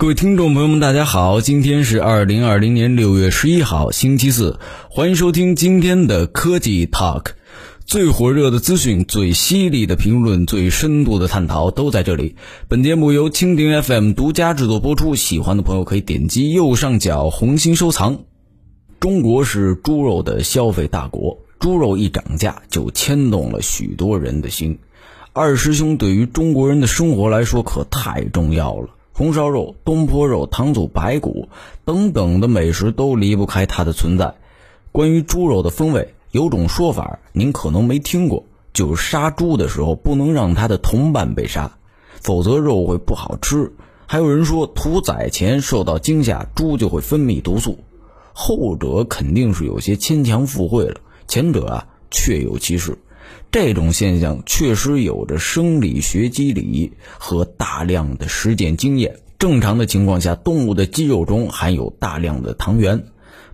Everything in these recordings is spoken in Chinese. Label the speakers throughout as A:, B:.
A: 各位听众朋友们，大家好，今天是二零二零年六月十一号，星期四，欢迎收听今天的科技 Talk，最火热的资讯、最犀利的评论、最深度的探讨都在这里。本节目由蜻蜓 FM 独家制作播出，喜欢的朋友可以点击右上角红心收藏。中国是猪肉的消费大国，猪肉一涨价就牵动了许多人的心。二师兄对于中国人的生活来说可太重要了。红烧肉、东坡肉、糖醋排骨等等的美食都离不开它的存在。关于猪肉的风味，有种说法您可能没听过，就是杀猪的时候不能让它的同伴被杀，否则肉会不好吃。还有人说屠宰前受到惊吓，猪就会分泌毒素。后者肯定是有些牵强附会了，前者啊确有其事。这种现象确实有着生理学机理和大量的实践经验。正常的情况下，动物的肌肉中含有大量的糖原，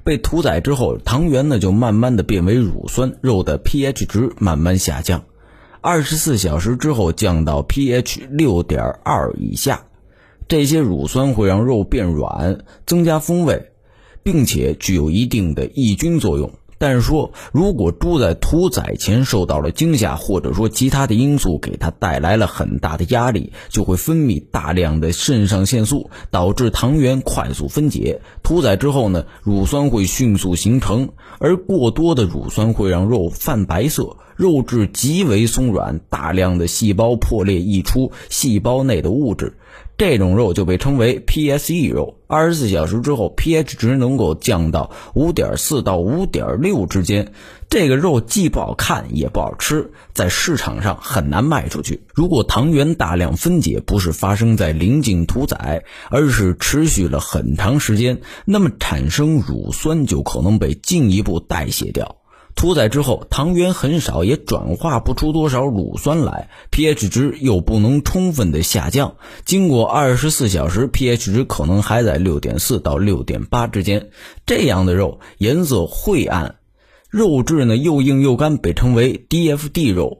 A: 被屠宰之后，糖原呢就慢慢的变为乳酸，肉的 pH 值慢慢下降，二十四小时之后降到 pH 六点二以下。这些乳酸会让肉变软，增加风味，并且具有一定的抑菌作用。但是说，如果猪在屠宰前受到了惊吓，或者说其他的因素给它带来了很大的压力，就会分泌大量的肾上腺素，导致糖原快速分解。屠宰之后呢，乳酸会迅速形成，而过多的乳酸会让肉泛白色，肉质极为松软，大量的细胞破裂溢出细胞内的物质。这种肉就被称为 PSE 肉。二十四小时之后，pH 值能够降到五点四到五点六之间。这个肉既不好看也不好吃，在市场上很难卖出去。如果糖原大量分解不是发生在临近屠宰，而是持续了很长时间，那么产生乳酸就可能被进一步代谢掉。屠宰之后，糖原很少，也转化不出多少乳酸来，pH 值又不能充分的下降。经过二十四小时，pH 值可能还在六点四到六点八之间。这样的肉颜色晦暗，肉质呢又硬又干，被称为 DFD 肉，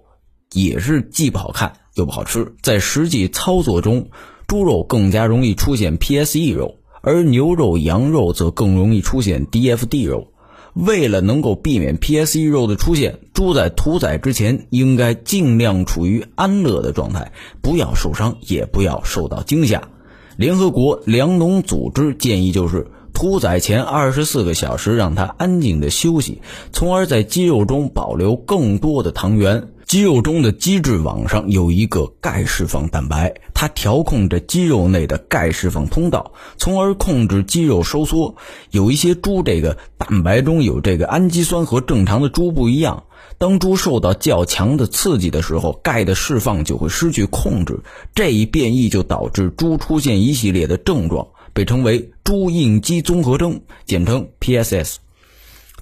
A: 也是既不好看又不好吃。在实际操作中，猪肉更加容易出现 PSE 肉，而牛肉、羊肉则更容易出现 DFD 肉。为了能够避免 PSE 肉的出现，猪在屠宰之前应该尽量处于安乐的状态，不要受伤，也不要受到惊吓。联合国粮农组织建议就是屠宰前二十四个小时让它安静的休息，从而在肌肉中保留更多的糖原。肌肉中的基质网上有一个钙释放蛋白，它调控着肌肉内的钙释放通道，从而控制肌肉收缩。有一些猪这个蛋白中有这个氨基酸和正常的猪不一样，当猪受到较强的刺激的时候，钙的释放就会失去控制。这一变异就导致猪出现一系列的症状，被称为猪应激综合征，简称 PSS。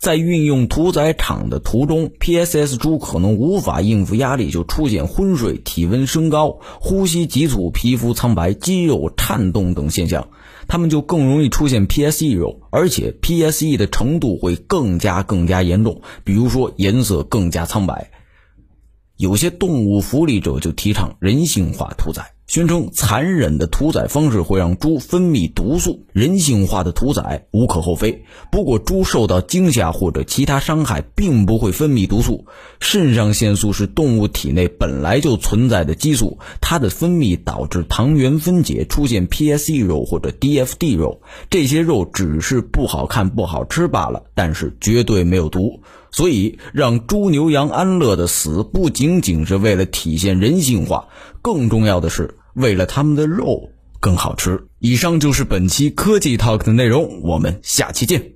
A: 在运用屠宰场的途中，PSS 猪可能无法应付压力，就出现昏睡、体温升高、呼吸急促、皮肤苍白、肌肉颤动等现象。它们就更容易出现 PSE 肉，而且 PSE 的程度会更加更加严重，比如说颜色更加苍白。有些动物福利者就提倡人性化屠宰。宣称残忍的屠宰方式会让猪分泌毒素，人性化的屠宰无可厚非。不过，猪受到惊吓或者其他伤害，并不会分泌毒素。肾上腺素是动物体内本来就存在的激素，它的分泌导致糖原分解，出现 PSE 肉或者 DFD 肉。这些肉只是不好看、不好吃罢了，但是绝对没有毒。所以，让猪牛羊安乐的死，不仅仅是为了体现人性化，更重要的是。为了他们的肉更好吃。以上就是本期科技 Talk 的内容，我们下期见。